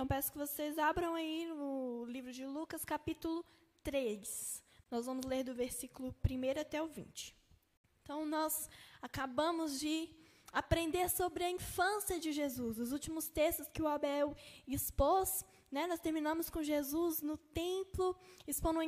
Então peço que vocês abram aí no livro de Lucas, capítulo 3. Nós vamos ler do versículo 1 até o 20. Então nós acabamos de aprender sobre a infância de Jesus. Os últimos textos que o Abel expôs né? Nós terminamos com Jesus no templo, expondo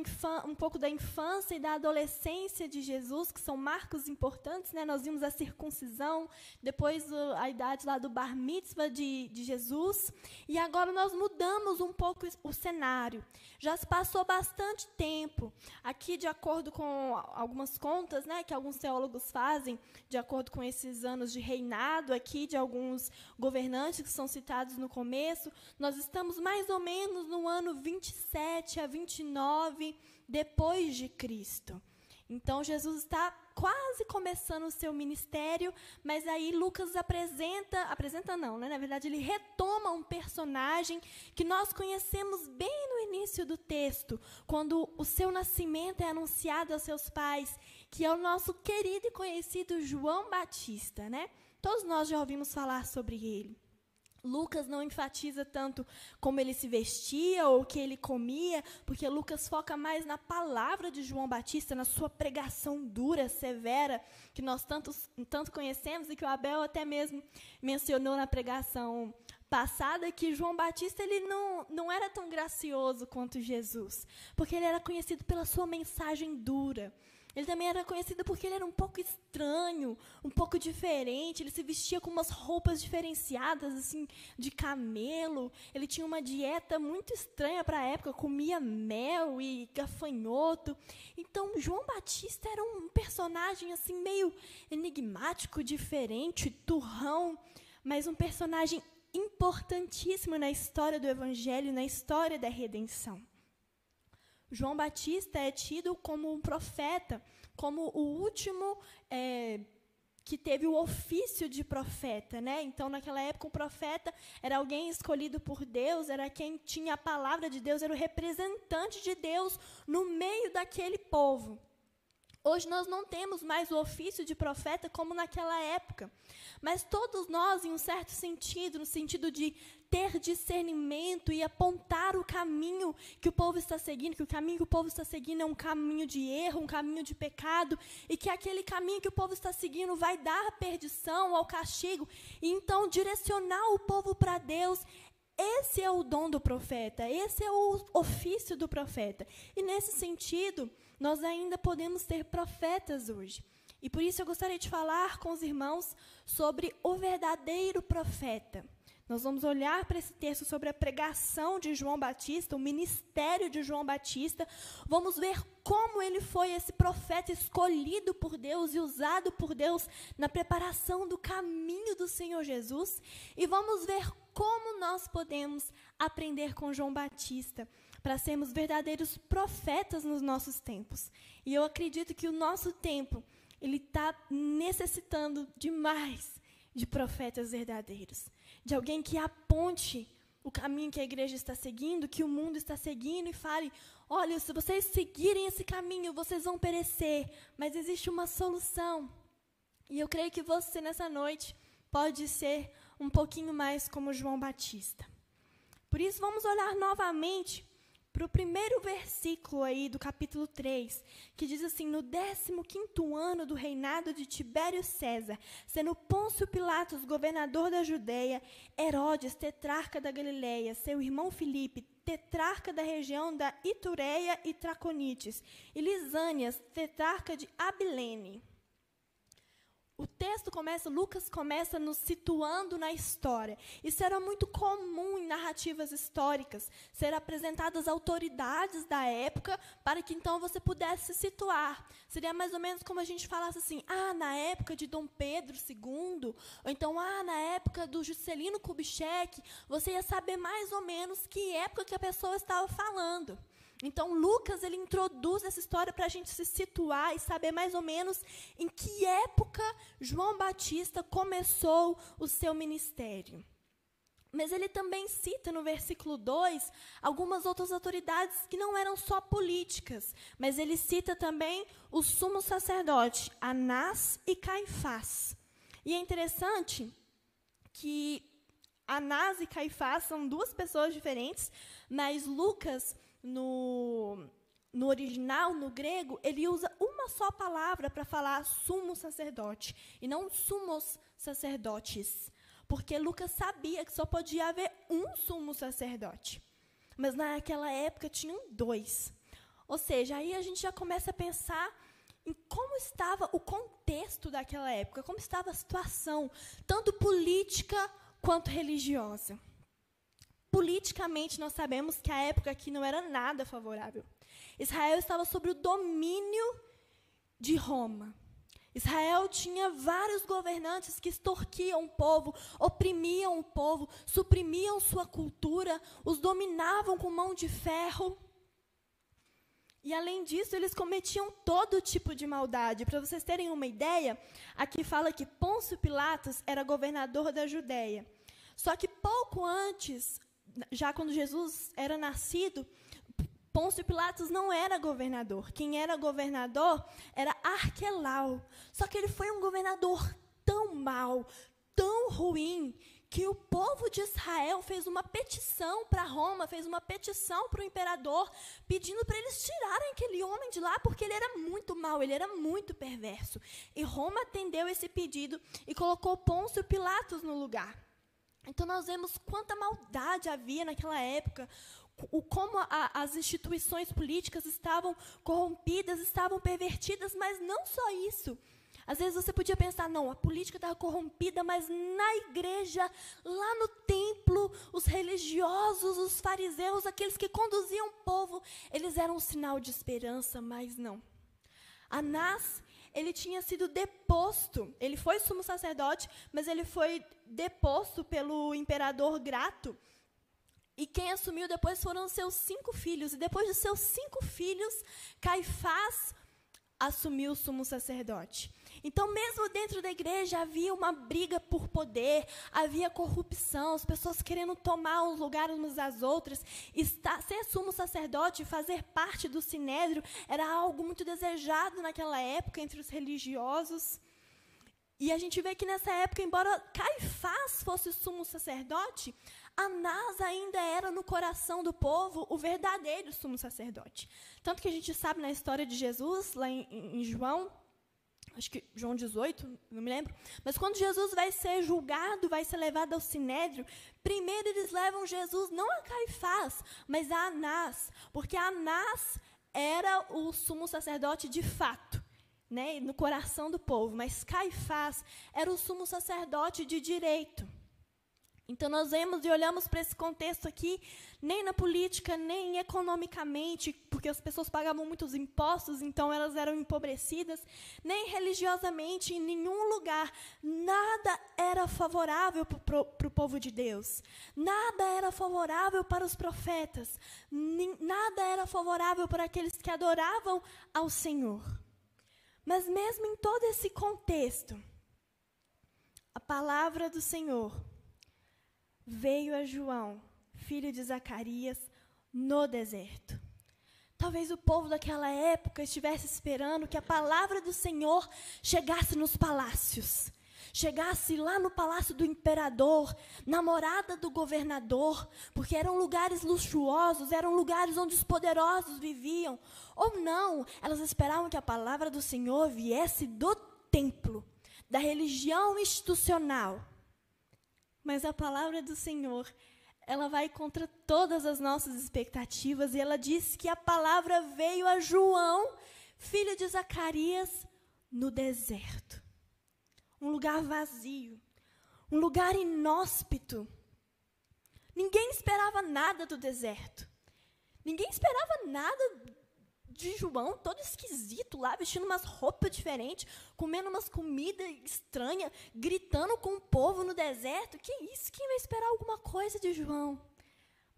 um pouco da infância e da adolescência de Jesus, que são marcos importantes. Né? Nós vimos a circuncisão, depois a idade lá do bar mitzvah de, de Jesus. E agora nós mudamos um pouco o cenário. Já se passou bastante tempo. Aqui, de acordo com algumas contas né, que alguns teólogos fazem, de acordo com esses anos de reinado aqui de alguns governantes que são citados no começo, nós estamos mais menos no ano 27 a 29 depois de Cristo. Então Jesus está quase começando o seu ministério, mas aí Lucas apresenta, apresenta não, né? Na verdade ele retoma um personagem que nós conhecemos bem no início do texto, quando o seu nascimento é anunciado aos seus pais, que é o nosso querido e conhecido João Batista, né? Todos nós já ouvimos falar sobre ele. Lucas não enfatiza tanto como ele se vestia ou o que ele comia, porque Lucas foca mais na palavra de João Batista, na sua pregação dura, severa, que nós tantos, tanto conhecemos e que o Abel até mesmo mencionou na pregação passada, que João Batista ele não, não era tão gracioso quanto Jesus, porque ele era conhecido pela sua mensagem dura. Ele também era conhecido porque ele era um pouco estranho, um pouco diferente. Ele se vestia com umas roupas diferenciadas, assim, de camelo. Ele tinha uma dieta muito estranha para a época, comia mel e gafanhoto. Então, João Batista era um personagem assim meio enigmático, diferente, turrão, mas um personagem importantíssimo na história do evangelho, na história da redenção. João Batista é tido como um profeta, como o último é, que teve o ofício de profeta, né? Então, naquela época, o profeta era alguém escolhido por Deus, era quem tinha a palavra de Deus, era o representante de Deus no meio daquele povo. Hoje nós não temos mais o ofício de profeta como naquela época. Mas todos nós, em um certo sentido, no sentido de ter discernimento e apontar o caminho que o povo está seguindo, que o caminho que o povo está seguindo é um caminho de erro, um caminho de pecado, e que aquele caminho que o povo está seguindo vai dar a perdição, ao castigo, e então direcionar o povo para Deus. Esse é o dom do profeta, esse é o ofício do profeta. E nesse sentido, nós ainda podemos ter profetas hoje. E por isso eu gostaria de falar com os irmãos sobre o verdadeiro profeta. Nós vamos olhar para esse texto sobre a pregação de João Batista, o ministério de João Batista. Vamos ver como ele foi esse profeta escolhido por Deus e usado por Deus na preparação do caminho do Senhor Jesus. E vamos ver como nós podemos aprender com João Batista para sermos verdadeiros profetas nos nossos tempos. E eu acredito que o nosso tempo ele está necessitando demais de profetas verdadeiros de alguém que aponte o caminho que a igreja está seguindo, que o mundo está seguindo e fale: olha, se vocês seguirem esse caminho, vocês vão perecer, mas existe uma solução. E eu creio que você, nessa noite, pode ser um pouquinho mais como João Batista. Por isso, vamos olhar novamente para o primeiro versículo aí do capítulo 3, que diz assim: No 15 ano do reinado de Tibério César, sendo Pôncio Pilatos governador da Judéia, Herodes, tetrarca da Galiléia, seu irmão Filipe, tetrarca da região da Itureia e Traconites, e Lisânias, tetrarca de Abilene. O texto começa, Lucas começa nos situando na história. Isso era muito comum em narrativas históricas, ser apresentadas autoridades da época para que então você pudesse se situar. Seria mais ou menos como a gente falasse assim: ah, na época de Dom Pedro II, ou então, ah, na época do Juscelino Kubitschek, você ia saber mais ou menos que época que a pessoa estava falando. Então, Lucas ele introduz essa história para a gente se situar e saber mais ou menos em que época João Batista começou o seu ministério. Mas ele também cita no versículo 2 algumas outras autoridades que não eram só políticas, mas ele cita também o sumo sacerdote, Anás e Caifás. E é interessante que Anás e Caifás são duas pessoas diferentes, mas Lucas, no, no original, no grego, ele usa uma só palavra para falar sumo sacerdote, e não sumos sacerdotes. Porque Lucas sabia que só podia haver um sumo sacerdote. Mas naquela época tinham dois. Ou seja, aí a gente já começa a pensar em como estava o contexto daquela época, como estava a situação, tanto política quanto religiosa. Politicamente, nós sabemos que a época aqui não era nada favorável. Israel estava sob o domínio de Roma. Israel tinha vários governantes que extorquiam o povo, oprimiam o povo, suprimiam sua cultura, os dominavam com mão de ferro. E além disso, eles cometiam todo tipo de maldade. Para vocês terem uma ideia, aqui fala que Pôncio Pilatos era governador da Judéia. Só que pouco antes, já quando Jesus era nascido, Pôncio Pilatos não era governador. Quem era governador era Arquelau. Só que ele foi um governador tão mau, tão ruim, que o povo de Israel fez uma petição para Roma, fez uma petição para o imperador, pedindo para eles tirarem aquele homem de lá, porque ele era muito mau, ele era muito perverso. E Roma atendeu esse pedido e colocou Pôncio Pilatos no lugar. Então nós vemos quanta maldade havia naquela época, o como a, as instituições políticas estavam corrompidas, estavam pervertidas, mas não só isso. Às vezes você podia pensar, não, a política estava corrompida, mas na igreja, lá no templo, os religiosos, os fariseus, aqueles que conduziam o povo, eles eram um sinal de esperança, mas não. Anás, ele tinha sido deposto, ele foi sumo sacerdote, mas ele foi deposto pelo imperador Grato, e quem assumiu depois foram seus cinco filhos. E depois de seus cinco filhos, Caifás assumiu o sumo sacerdote. Então, mesmo dentro da igreja, havia uma briga por poder, havia corrupção, as pessoas querendo tomar os lugares umas das outras. Estar, ser sumo sacerdote, fazer parte do sinédrio, era algo muito desejado naquela época entre os religiosos. E a gente vê que nessa época, embora Caifás fosse sumo sacerdote, Anás ainda era no coração do povo o verdadeiro sumo sacerdote. Tanto que a gente sabe na história de Jesus, lá em, em João, acho que João 18, não me lembro, mas quando Jesus vai ser julgado, vai ser levado ao sinédrio, primeiro eles levam Jesus não a Caifás, mas a Anás, porque Anás era o sumo sacerdote de fato. Né, no coração do povo, mas Caifás era o sumo sacerdote de direito. Então, nós vemos e olhamos para esse contexto aqui, nem na política, nem economicamente, porque as pessoas pagavam muitos impostos, então elas eram empobrecidas, nem religiosamente, em nenhum lugar. Nada era favorável para o povo de Deus. Nada era favorável para os profetas. Nada era favorável para aqueles que adoravam ao Senhor. Mas, mesmo em todo esse contexto, a palavra do Senhor veio a João, filho de Zacarias, no deserto. Talvez o povo daquela época estivesse esperando que a palavra do Senhor chegasse nos palácios, chegasse lá no palácio do imperador, na morada do governador, porque eram lugares luxuosos, eram lugares onde os poderosos viviam. Ou não, elas esperavam que a palavra do Senhor viesse do templo, da religião institucional mas a palavra do Senhor, ela vai contra todas as nossas expectativas e ela diz que a palavra veio a João, filho de Zacarias, no deserto. Um lugar vazio, um lugar inóspito. Ninguém esperava nada do deserto. Ninguém esperava nada de João, todo esquisito lá, vestindo umas roupas diferentes, comendo umas comidas estranhas, gritando com o povo no deserto. Que isso? Quem vai esperar alguma coisa de João?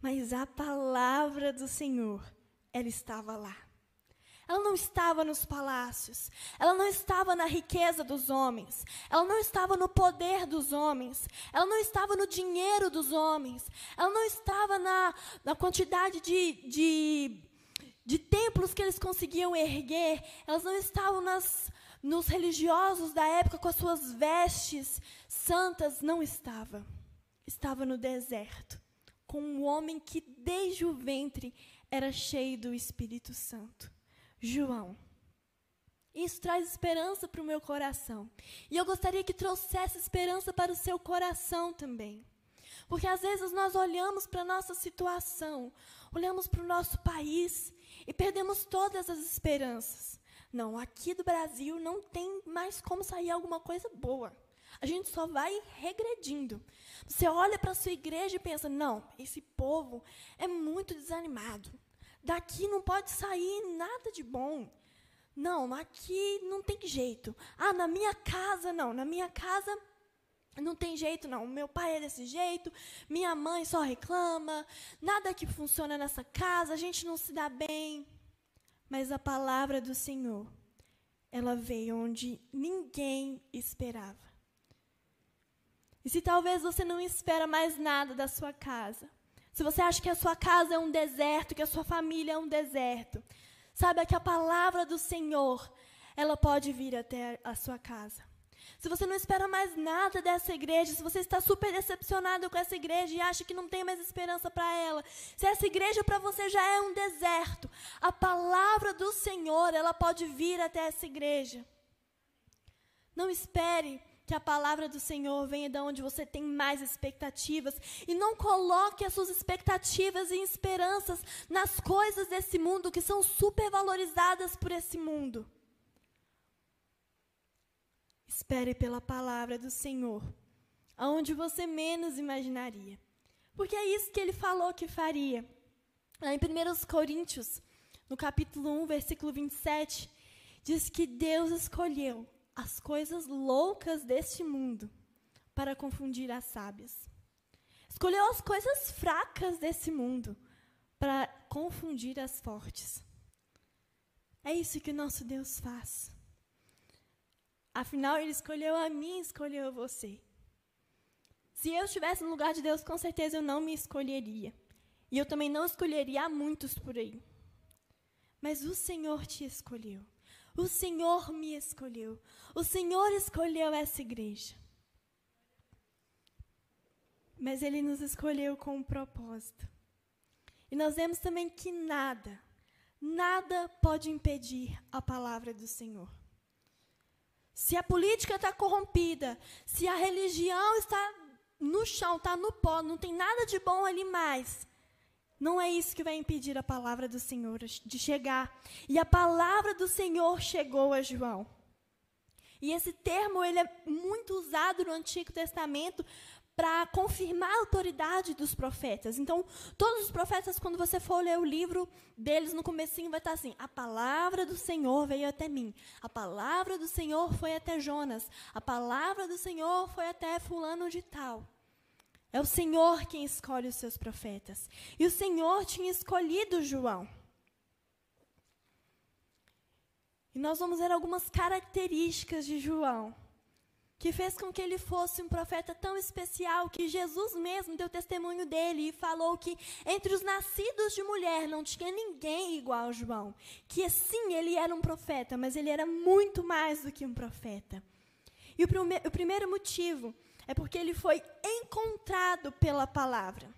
Mas a palavra do Senhor, ela estava lá. Ela não estava nos palácios, ela não estava na riqueza dos homens, ela não estava no poder dos homens, ela não estava no dinheiro dos homens, ela não estava na, na quantidade de, de de templos que eles conseguiam erguer, elas não estavam nas, nos religiosos da época com as suas vestes santas, não estava. estava no deserto, com um homem que desde o ventre era cheio do Espírito Santo, João. Isso traz esperança para o meu coração. E eu gostaria que trouxesse esperança para o seu coração também. Porque às vezes nós olhamos para a nossa situação, olhamos para o nosso país e perdemos todas as esperanças. Não, aqui do Brasil não tem mais como sair alguma coisa boa. A gente só vai regredindo. Você olha para a sua igreja e pensa: não, esse povo é muito desanimado. Daqui não pode sair nada de bom. Não, aqui não tem jeito. Ah, na minha casa não. Na minha casa não tem jeito não. Meu pai é desse jeito, minha mãe só reclama, nada que funciona nessa casa, a gente não se dá bem. Mas a palavra do Senhor, ela veio onde ninguém esperava. E se talvez você não espera mais nada da sua casa, se você acha que a sua casa é um deserto, que a sua família é um deserto, saiba que a palavra do Senhor, ela pode vir até a sua casa. Se você não espera mais nada dessa igreja, se você está super decepcionado com essa igreja e acha que não tem mais esperança para ela, se essa igreja para você já é um deserto, a palavra do Senhor, ela pode vir até essa igreja. Não espere que a palavra do Senhor venha de onde você tem mais expectativas e não coloque as suas expectativas e esperanças nas coisas desse mundo que são supervalorizadas por esse mundo. Espere pela palavra do Senhor, aonde você menos imaginaria. Porque é isso que ele falou que faria. Lá em 1 Coríntios, no capítulo 1, versículo 27, diz que Deus escolheu as coisas loucas deste mundo para confundir as sábias. Escolheu as coisas fracas desse mundo para confundir as fortes. É isso que o nosso Deus faz. Afinal, Ele escolheu a mim, escolheu você. Se eu estivesse no lugar de Deus, com certeza eu não me escolheria. E eu também não escolheria muitos por aí. Mas o Senhor te escolheu. O Senhor me escolheu. O Senhor escolheu essa igreja. Mas Ele nos escolheu com um propósito. E nós vemos também que nada, nada pode impedir a palavra do Senhor. Se a política está corrompida, se a religião está no chão, está no pó, não tem nada de bom ali mais, não é isso que vai impedir a palavra do Senhor de chegar. E a palavra do Senhor chegou a João. E esse termo ele é muito usado no Antigo Testamento para confirmar a autoridade dos profetas. Então, todos os profetas, quando você for ler o livro deles no comecinho, vai estar assim: a palavra do Senhor veio até mim. A palavra do Senhor foi até Jonas. A palavra do Senhor foi até fulano de tal. É o Senhor quem escolhe os seus profetas. E o Senhor tinha escolhido João. E nós vamos ver algumas características de João, que fez com que ele fosse um profeta tão especial que Jesus mesmo deu testemunho dele e falou que entre os nascidos de mulher não tinha ninguém igual a João. Que sim, ele era um profeta, mas ele era muito mais do que um profeta. E o, prime o primeiro motivo é porque ele foi encontrado pela palavra.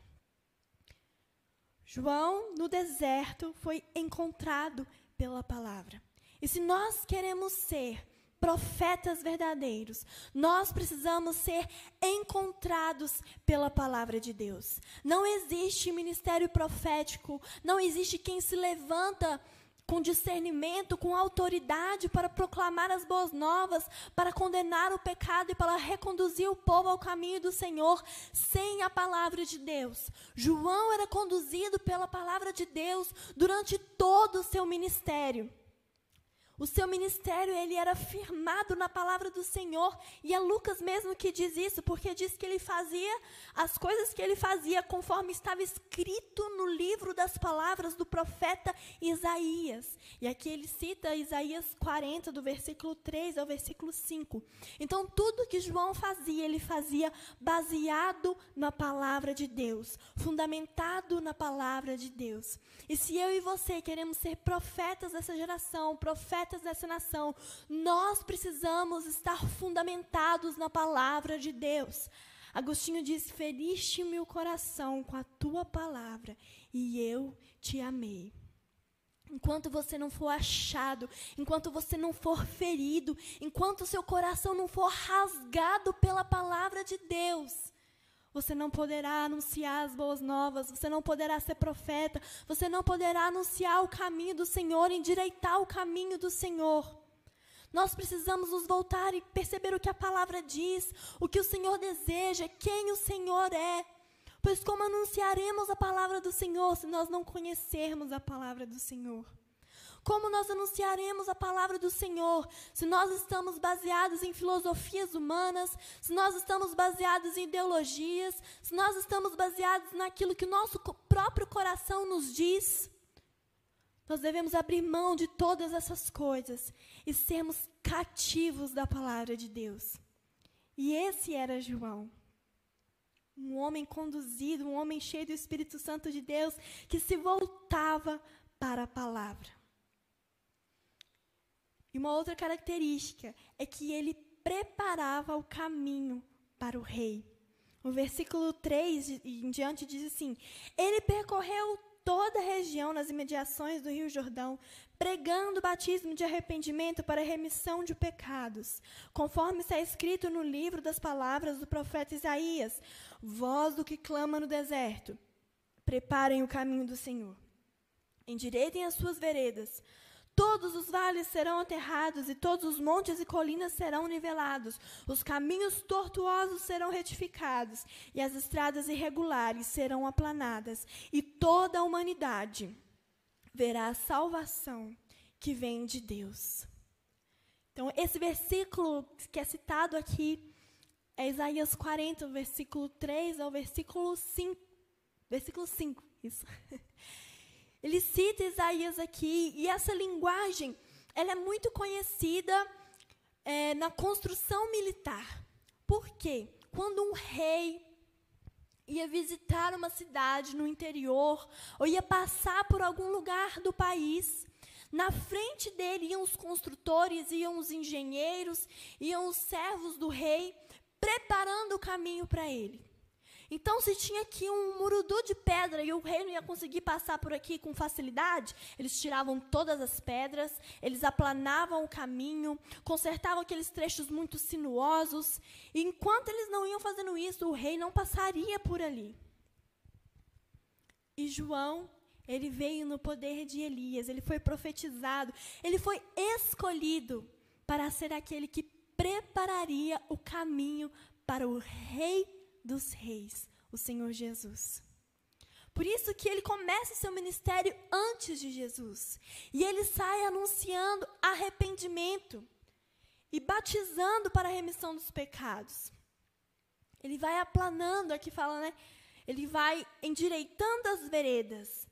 João, no deserto, foi encontrado pela palavra. E se nós queremos ser profetas verdadeiros, nós precisamos ser encontrados pela palavra de Deus. Não existe ministério profético, não existe quem se levanta com discernimento, com autoridade para proclamar as boas novas, para condenar o pecado e para reconduzir o povo ao caminho do Senhor sem a palavra de Deus. João era conduzido pela palavra de Deus durante todo o seu ministério. O seu ministério ele era firmado na palavra do Senhor e é Lucas mesmo que diz isso, porque diz que ele fazia as coisas que ele fazia conforme estava escrito no livro das palavras do profeta Isaías. E aqui ele cita Isaías 40 do versículo 3 ao versículo 5. Então tudo que João fazia, ele fazia baseado na palavra de Deus, fundamentado na palavra de Deus. E se eu e você queremos ser profetas dessa geração, profetas profetas dessa nação, nós precisamos estar fundamentados na palavra de Deus. Agostinho diz: Feriste-me o coração com a tua palavra, e eu te amei. Enquanto você não for achado, enquanto você não for ferido, enquanto seu coração não for rasgado pela palavra de Deus, você não poderá anunciar as boas novas, você não poderá ser profeta, você não poderá anunciar o caminho do Senhor, endireitar o caminho do Senhor. Nós precisamos nos voltar e perceber o que a palavra diz, o que o Senhor deseja, quem o Senhor é. Pois como anunciaremos a palavra do Senhor se nós não conhecermos a palavra do Senhor? Como nós anunciaremos a palavra do Senhor se nós estamos baseados em filosofias humanas, se nós estamos baseados em ideologias, se nós estamos baseados naquilo que o nosso próprio coração nos diz? Nós devemos abrir mão de todas essas coisas e sermos cativos da palavra de Deus. E esse era João. Um homem conduzido, um homem cheio do Espírito Santo de Deus, que se voltava para a palavra. E uma outra característica é que ele preparava o caminho para o rei. O versículo 3 em diante diz assim: Ele percorreu toda a região nas imediações do Rio Jordão, pregando o batismo de arrependimento para remissão de pecados, conforme está escrito no livro das palavras do profeta Isaías: Voz do que clama no deserto, preparem o caminho do Senhor, endireitem as suas veredas. Todos os vales serão aterrados e todos os montes e colinas serão nivelados. Os caminhos tortuosos serão retificados e as estradas irregulares serão aplanadas. E toda a humanidade verá a salvação que vem de Deus. Então, esse versículo que é citado aqui é Isaías 40, versículo 3 ao versículo 5. Versículo 5, isso. Ele cita Isaías aqui, e essa linguagem ela é muito conhecida é, na construção militar. Por quê? Quando um rei ia visitar uma cidade no interior, ou ia passar por algum lugar do país, na frente dele iam os construtores, iam os engenheiros, iam os servos do rei, preparando o caminho para ele. Então, se tinha aqui um murudu de pedra e o rei não ia conseguir passar por aqui com facilidade, eles tiravam todas as pedras, eles aplanavam o caminho, consertavam aqueles trechos muito sinuosos. E enquanto eles não iam fazendo isso, o rei não passaria por ali. E João, ele veio no poder de Elias, ele foi profetizado, ele foi escolhido para ser aquele que prepararia o caminho para o rei dos reis, o Senhor Jesus. Por isso que ele começa seu ministério antes de Jesus. E ele sai anunciando arrependimento e batizando para a remissão dos pecados. Ele vai aplanando, aqui fala, né? Ele vai endireitando as veredas.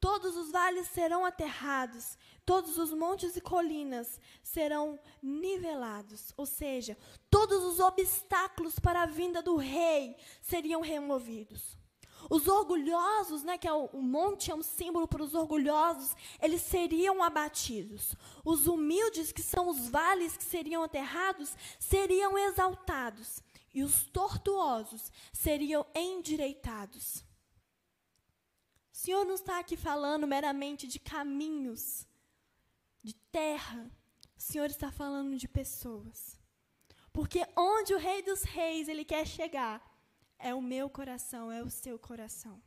Todos os vales serão aterrados, todos os montes e colinas serão nivelados, ou seja, todos os obstáculos para a vinda do rei seriam removidos. Os orgulhosos, né, que é o, o monte é um símbolo para os orgulhosos, eles seriam abatidos. Os humildes, que são os vales que seriam aterrados, seriam exaltados. E os tortuosos seriam endireitados. Senhor não está aqui falando meramente de caminhos, de terra. O Senhor está falando de pessoas. Porque onde o Rei dos Reis ele quer chegar é o meu coração, é o seu coração.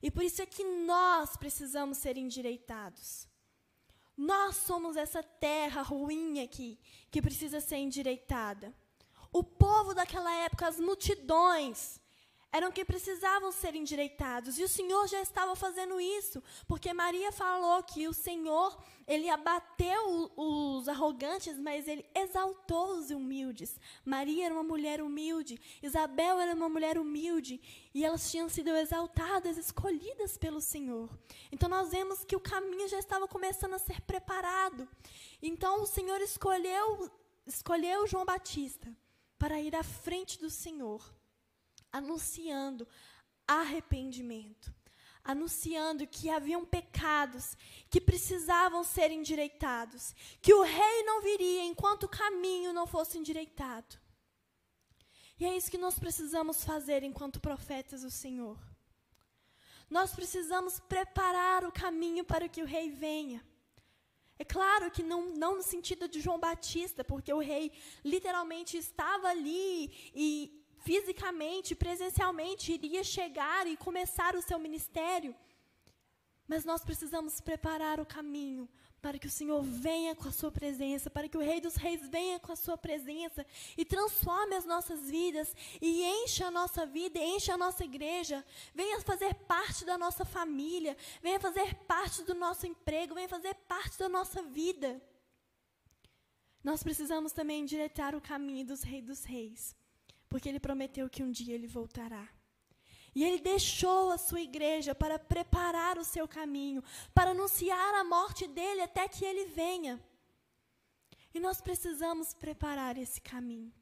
E por isso é que nós precisamos ser endireitados. Nós somos essa terra ruim aqui que precisa ser endireitada. O povo daquela época, as multidões, eram que precisavam ser endireitados. E o Senhor já estava fazendo isso, porque Maria falou que o Senhor, ele abateu os arrogantes, mas ele exaltou os humildes. Maria era uma mulher humilde, Isabel era uma mulher humilde, e elas tinham sido exaltadas, escolhidas pelo Senhor. Então nós vemos que o caminho já estava começando a ser preparado. Então o Senhor escolheu escolheu João Batista para ir à frente do Senhor anunciando arrependimento, anunciando que haviam pecados que precisavam ser endireitados, que o rei não viria enquanto o caminho não fosse endireitado. E é isso que nós precisamos fazer enquanto profetas do Senhor. Nós precisamos preparar o caminho para que o rei venha. É claro que não, não no sentido de João Batista, porque o rei literalmente estava ali e fisicamente, presencialmente iria chegar e começar o seu ministério. Mas nós precisamos preparar o caminho para que o Senhor venha com a sua presença, para que o Rei dos Reis venha com a sua presença e transforme as nossas vidas e encha a nossa vida, encha a nossa igreja, venha fazer parte da nossa família, venha fazer parte do nosso emprego, venha fazer parte da nossa vida. Nós precisamos também endireitar o caminho dos Reis dos Reis, porque ele prometeu que um dia ele voltará. E ele deixou a sua igreja para preparar o seu caminho, para anunciar a morte dele até que ele venha. E nós precisamos preparar esse caminho.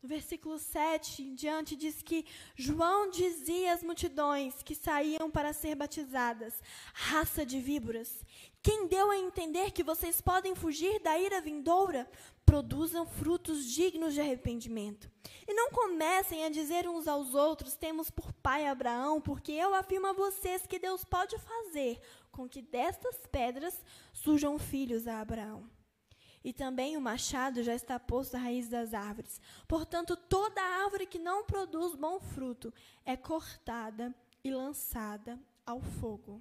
No versículo 7 em diante diz que João dizia às multidões que saíam para ser batizadas: raça de víboras, quem deu a entender que vocês podem fugir da ira vindoura? Produzam frutos dignos de arrependimento. E não comecem a dizer uns aos outros: temos por pai Abraão, porque eu afirmo a vocês que Deus pode fazer com que destas pedras surjam filhos a Abraão. E também o machado já está posto à raiz das árvores. Portanto, toda árvore que não produz bom fruto é cortada e lançada ao fogo.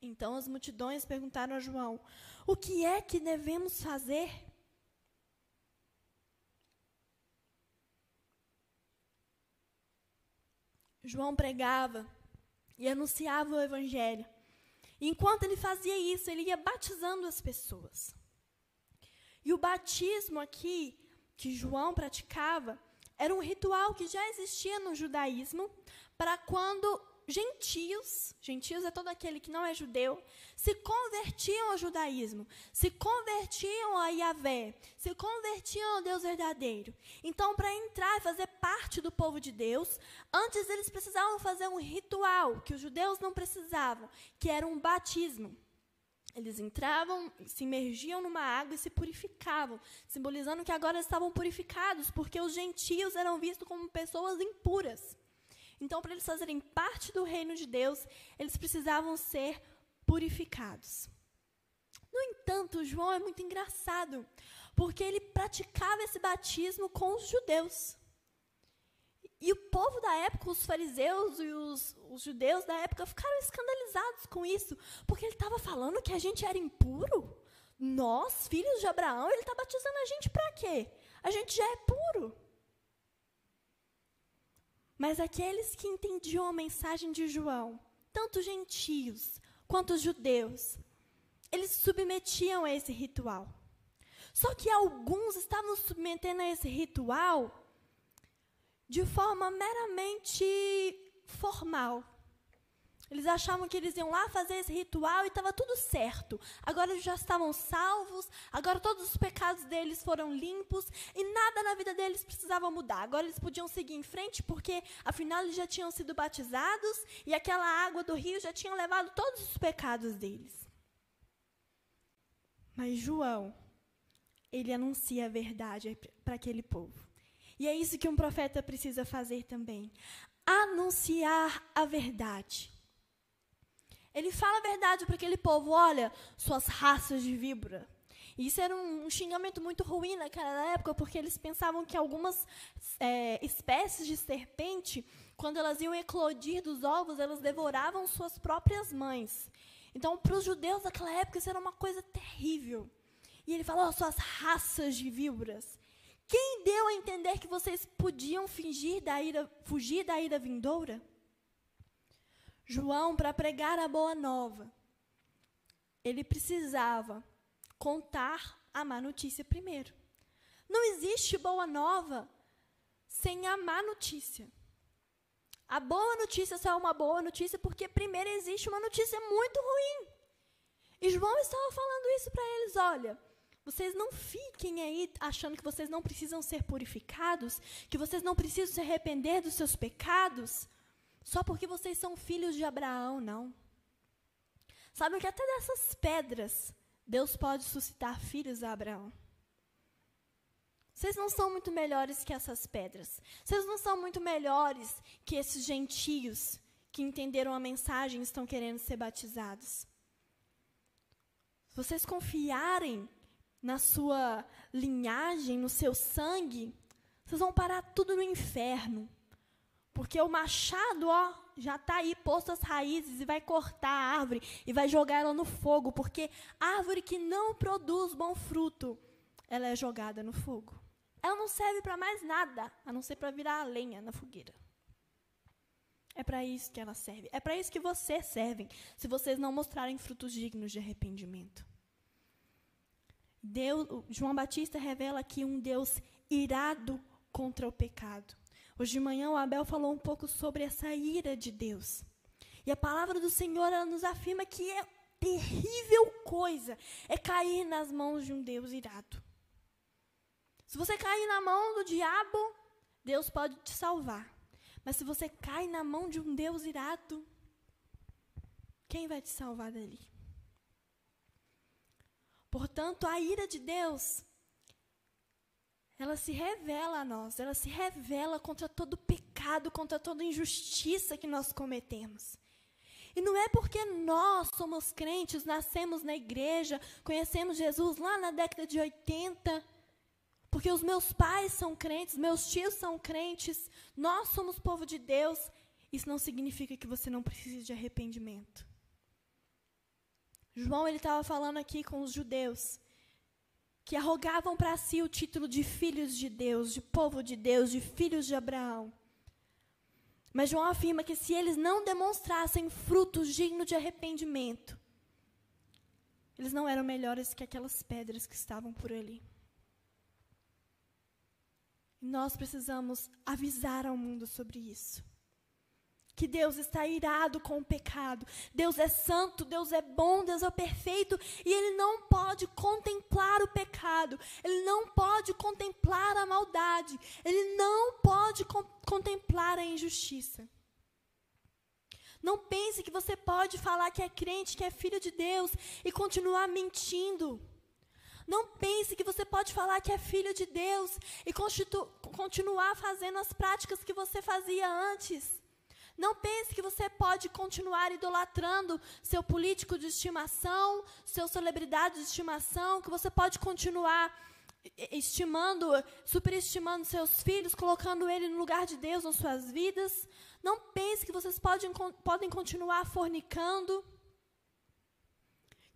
Então as multidões perguntaram a João: O que é que devemos fazer? João pregava e anunciava o evangelho. E enquanto ele fazia isso, ele ia batizando as pessoas. E o batismo aqui que João praticava era um ritual que já existia no judaísmo para quando gentios, gentios é todo aquele que não é judeu, se convertiam ao judaísmo, se convertiam a Yahvé, se convertiam ao Deus verdadeiro. Então, para entrar e fazer parte do povo de Deus, antes eles precisavam fazer um ritual que os judeus não precisavam, que era um batismo. Eles entravam, se imergiam numa água e se purificavam, simbolizando que agora estavam purificados, porque os gentios eram vistos como pessoas impuras. Então, para eles fazerem parte do reino de Deus, eles precisavam ser purificados. No entanto, João é muito engraçado, porque ele praticava esse batismo com os judeus. E o povo da época, os fariseus e os, os judeus da época, ficaram escandalizados com isso, porque ele estava falando que a gente era impuro. Nós, filhos de Abraão, ele está batizando a gente para quê? A gente já é puro. Mas aqueles que entendiam a mensagem de João, tanto gentios quanto judeus, eles se submetiam a esse ritual. Só que alguns estavam submetendo a esse ritual de forma meramente formal. Eles achavam que eles iam lá fazer esse ritual e estava tudo certo. Agora eles já estavam salvos, agora todos os pecados deles foram limpos e nada na vida deles precisava mudar. Agora eles podiam seguir em frente porque, afinal, eles já tinham sido batizados e aquela água do rio já tinha levado todos os pecados deles. Mas João, ele anuncia a verdade para aquele povo. E é isso que um profeta precisa fazer também: anunciar a verdade. Ele fala a verdade para aquele povo: olha, suas raças de víbora. E isso era um, um, xingamento muito ruim naquela época, porque eles pensavam que algumas é, espécies de serpente, quando elas iam eclodir dos ovos, elas devoravam suas próprias mães. Então, para os judeus daquela época, isso era uma coisa terrível. E ele falou: oh, suas raças de víboras. Quem deu a entender que vocês podiam fingir da ira, fugir da ira vindoura? João, para pregar a boa nova, ele precisava contar a má notícia primeiro. Não existe boa nova sem a má notícia. A boa notícia só é uma boa notícia porque primeiro existe uma notícia muito ruim. E João estava falando isso para eles: olha, vocês não fiquem aí achando que vocês não precisam ser purificados, que vocês não precisam se arrepender dos seus pecados. Só porque vocês são filhos de Abraão, não. Sabem que até dessas pedras, Deus pode suscitar filhos a Abraão. Vocês não são muito melhores que essas pedras. Vocês não são muito melhores que esses gentios que entenderam a mensagem e estão querendo ser batizados. Se vocês confiarem na sua linhagem, no seu sangue, vocês vão parar tudo no inferno. Porque o machado, ó, já está aí posto as raízes e vai cortar a árvore e vai jogar ela no fogo, porque árvore que não produz bom fruto, ela é jogada no fogo. Ela não serve para mais nada, a não ser para virar a lenha na fogueira. É para isso que ela serve. É para isso que vocês servem, se vocês não mostrarem frutos dignos de arrependimento. Deus, João Batista revela aqui um Deus irado contra o pecado. Hoje de manhã o Abel falou um pouco sobre essa ira de Deus. E a palavra do Senhor nos afirma que é terrível coisa é cair nas mãos de um Deus irado. Se você cair na mão do diabo, Deus pode te salvar. Mas se você cai na mão de um Deus irado, quem vai te salvar dali? Portanto, a ira de Deus, ela se revela a nós, ela se revela contra todo pecado, contra toda injustiça que nós cometemos. E não é porque nós somos crentes, nascemos na igreja, conhecemos Jesus lá na década de 80, porque os meus pais são crentes, meus tios são crentes, nós somos povo de Deus. Isso não significa que você não precise de arrependimento. João ele estava falando aqui com os judeus que arrogavam para si o título de filhos de Deus, de povo de Deus, de filhos de Abraão. Mas João afirma que se eles não demonstrassem frutos dignos de arrependimento, eles não eram melhores que aquelas pedras que estavam por ali. Nós precisamos avisar ao mundo sobre isso. Que Deus está irado com o pecado. Deus é santo, Deus é bom, Deus é perfeito. E Ele não pode contemplar o pecado. Ele não pode contemplar a maldade. Ele não pode co contemplar a injustiça. Não pense que você pode falar que é crente, que é filho de Deus e continuar mentindo. Não pense que você pode falar que é filho de Deus e continuar fazendo as práticas que você fazia antes. Não pense que você pode continuar idolatrando seu político de estimação, seu celebridade de estimação, que você pode continuar estimando, superestimando seus filhos, colocando ele no lugar de Deus nas suas vidas. Não pense que vocês podem, podem continuar fornicando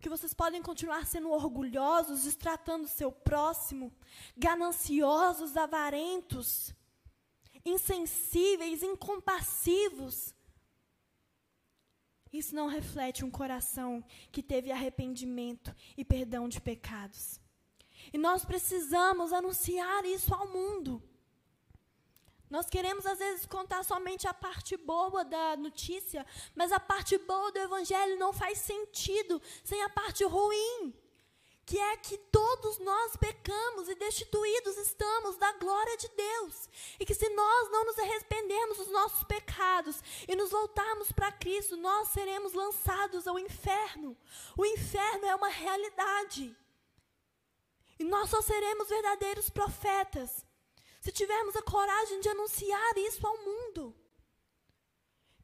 que vocês podem continuar sendo orgulhosos, destratando seu próximo, gananciosos, avarentos, insensíveis, incompassivos. Isso não reflete um coração que teve arrependimento e perdão de pecados. E nós precisamos anunciar isso ao mundo. Nós queremos, às vezes, contar somente a parte boa da notícia, mas a parte boa do Evangelho não faz sentido sem a parte ruim, que é que todos nós pecamos e destituídos estamos da glória de Deus. E que se nós não nos arrependermos dos nossos pecados e nos voltarmos para Cristo, nós seremos lançados ao inferno. O inferno é uma realidade. E nós só seremos verdadeiros profetas se tivermos a coragem de anunciar isso ao mundo,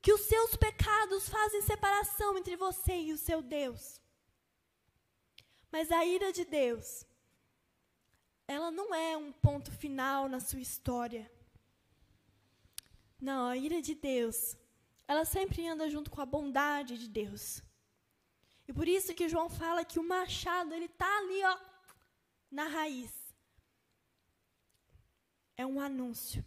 que os seus pecados fazem separação entre você e o seu Deus. Mas a ira de Deus, ela não é um ponto final na sua história. Não, a ira de Deus, ela sempre anda junto com a bondade de Deus. E por isso que João fala que o machado, ele está ali, ó, na raiz é um anúncio.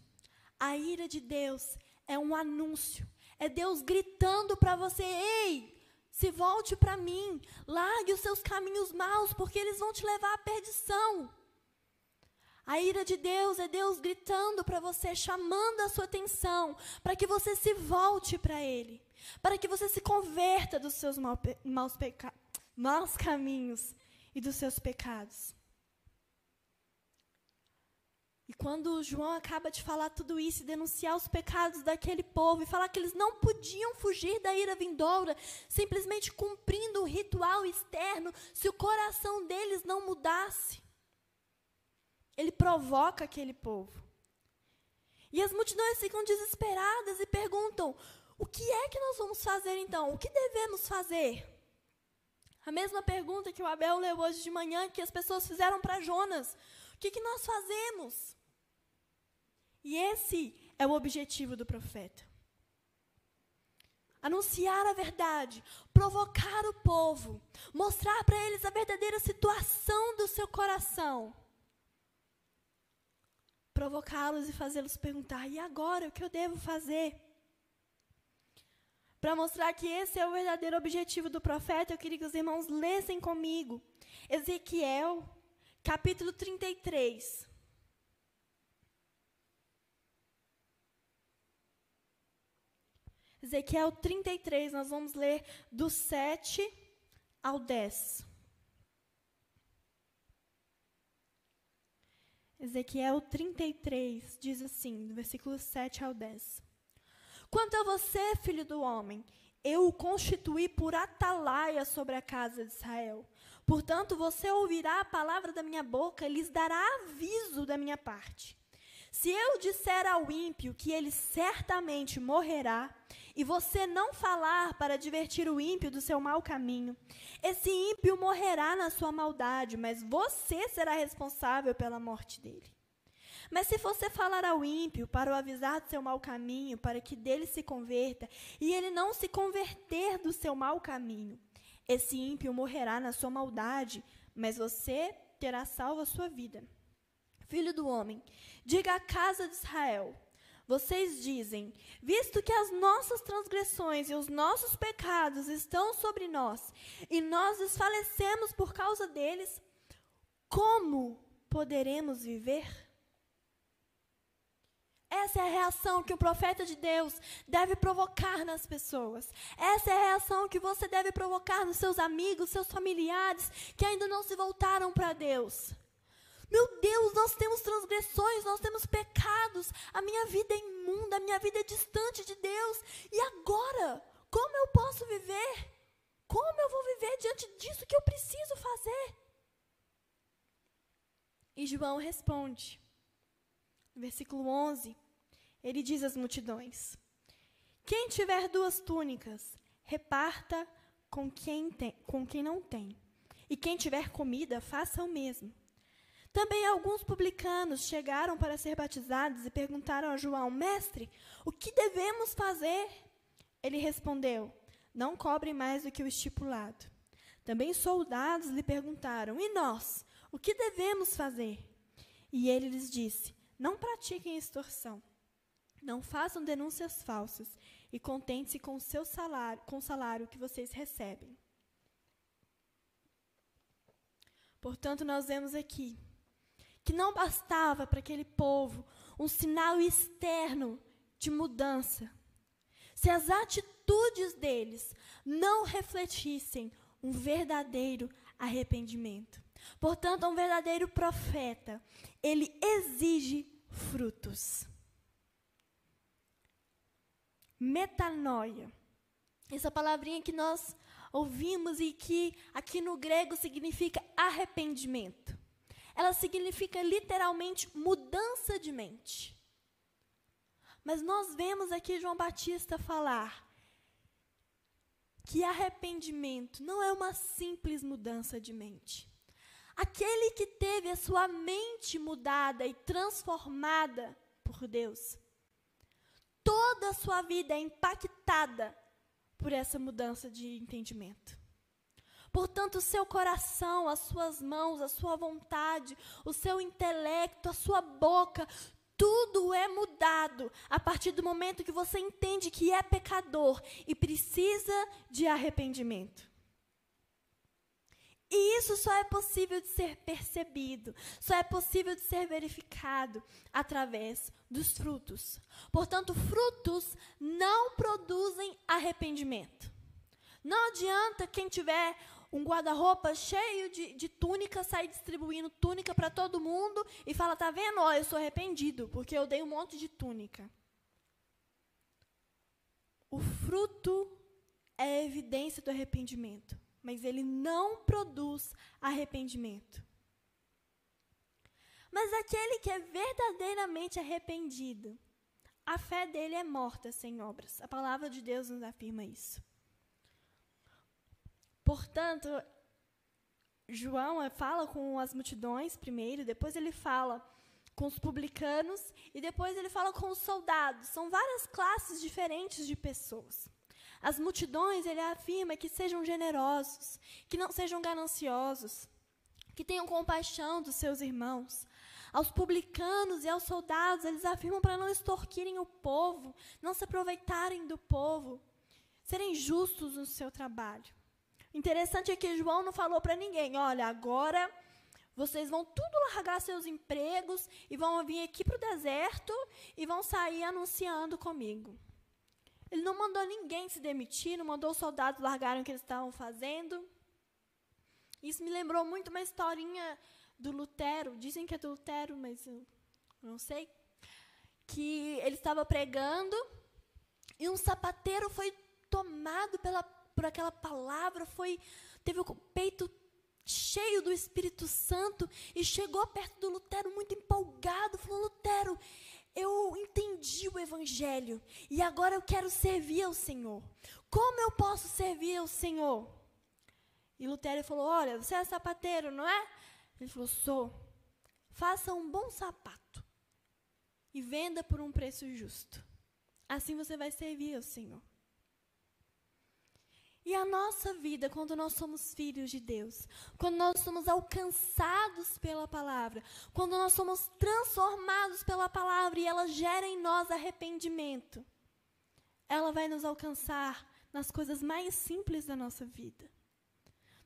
A ira de Deus é um anúncio. É Deus gritando para você: ei, se volte para mim, largue os seus caminhos maus, porque eles vão te levar à perdição. A ira de Deus é Deus gritando para você, chamando a sua atenção, para que você se volte para Ele, para que você se converta dos seus maus, maus caminhos e dos seus pecados. E quando João acaba de falar tudo isso e denunciar os pecados daquele povo e falar que eles não podiam fugir da ira vindoura, simplesmente cumprindo o ritual externo, se o coração deles não mudasse. Ele provoca aquele povo. E as multidões ficam desesperadas e perguntam: o que é que nós vamos fazer então? O que devemos fazer? A mesma pergunta que o Abel leu hoje de manhã, que as pessoas fizeram para Jonas: o que, que nós fazemos? E esse é o objetivo do profeta. Anunciar a verdade, provocar o povo, mostrar para eles a verdadeira situação do seu coração. Provocá-los e fazê-los perguntar: e agora o que eu devo fazer? Para mostrar que esse é o verdadeiro objetivo do profeta, eu queria que os irmãos lessem comigo. Ezequiel, capítulo 33. Ezequiel 33, nós vamos ler do 7 ao 10. Ezequiel 33 diz assim, do versículo 7 ao 10. Quanto a você, filho do homem, eu o constituí por atalaia sobre a casa de Israel. Portanto, você ouvirá a palavra da minha boca e lhes dará aviso da minha parte. Se eu disser ao ímpio que ele certamente morrerá, e você não falar para divertir o ímpio do seu mau caminho, esse ímpio morrerá na sua maldade, mas você será responsável pela morte dele. Mas se você falar ao ímpio para o avisar do seu mau caminho, para que dele se converta, e ele não se converter do seu mau caminho, esse ímpio morrerá na sua maldade, mas você terá salvo a sua vida. Filho do homem, diga à casa de Israel: vocês dizem: visto que as nossas transgressões e os nossos pecados estão sobre nós, e nós desfalecemos por causa deles, como poderemos viver? Essa é a reação que o profeta de Deus deve provocar nas pessoas. Essa é a reação que você deve provocar nos seus amigos, seus familiares que ainda não se voltaram para Deus. Meu Deus, nós temos transgressões, nós temos pecados. A minha vida é imunda, a minha vida é distante de Deus. E agora, como eu posso viver? Como eu vou viver diante disso que eu preciso fazer? E João responde versículo 11, ele diz às multidões: Quem tiver duas túnicas, reparta com quem, tem, com quem não tem. E quem tiver comida, faça o mesmo. Também alguns publicanos chegaram para ser batizados e perguntaram a João: Mestre, o que devemos fazer? Ele respondeu: Não cobre mais do que o estipulado. Também soldados lhe perguntaram: E nós? O que devemos fazer? E ele lhes disse: não pratiquem extorsão. Não façam denúncias falsas e contente-se com o seu salário, com o salário que vocês recebem. Portanto, nós vemos aqui que não bastava para aquele povo um sinal externo de mudança. Se as atitudes deles não refletissem um verdadeiro arrependimento. Portanto, um verdadeiro profeta, ele exige frutos. Metanoia. Essa palavrinha que nós ouvimos e que aqui no grego significa arrependimento. Ela significa literalmente mudança de mente. Mas nós vemos aqui João Batista falar que arrependimento não é uma simples mudança de mente. Aquele que teve a sua mente mudada e transformada por Deus, toda a sua vida é impactada por essa mudança de entendimento. Portanto, o seu coração, as suas mãos, a sua vontade, o seu intelecto, a sua boca, tudo é mudado a partir do momento que você entende que é pecador e precisa de arrependimento. E isso só é possível de ser percebido, só é possível de ser verificado através dos frutos. Portanto, frutos não produzem arrependimento. Não adianta quem tiver um guarda-roupa cheio de, de túnica sair distribuindo túnica para todo mundo e fala: tá vendo? Ó, eu sou arrependido porque eu dei um monte de túnica. O fruto é evidência do arrependimento mas ele não produz arrependimento. Mas aquele que é verdadeiramente arrependido, a fé dele é morta sem obras. A palavra de Deus nos afirma isso. Portanto, João fala com as multidões primeiro, depois ele fala com os publicanos e depois ele fala com os soldados. São várias classes diferentes de pessoas. As multidões, ele afirma que sejam generosos, que não sejam gananciosos, que tenham compaixão dos seus irmãos. Aos publicanos e aos soldados, eles afirmam para não extorquirem o povo, não se aproveitarem do povo, serem justos no seu trabalho. Interessante é que João não falou para ninguém: olha, agora vocês vão tudo largar seus empregos e vão vir aqui para o deserto e vão sair anunciando comigo. Ele não mandou ninguém se demitir, não mandou os soldados largarem o que eles estavam fazendo. Isso me lembrou muito uma historinha do Lutero. Dizem que é do Lutero, mas eu não sei. Que ele estava pregando e um sapateiro foi tomado pela, por aquela palavra, foi teve o peito cheio do Espírito Santo e chegou perto do Lutero muito empolgado, falou: Lutero, eu entendi o Evangelho e agora eu quero servir ao Senhor. Como eu posso servir ao Senhor? E Lutero falou: Olha, você é sapateiro, não é? Ele falou: Sou. Faça um bom sapato e venda por um preço justo. Assim você vai servir ao Senhor. E a nossa vida, quando nós somos filhos de Deus, quando nós somos alcançados pela palavra, quando nós somos transformados pela palavra e ela gera em nós arrependimento, ela vai nos alcançar nas coisas mais simples da nossa vida.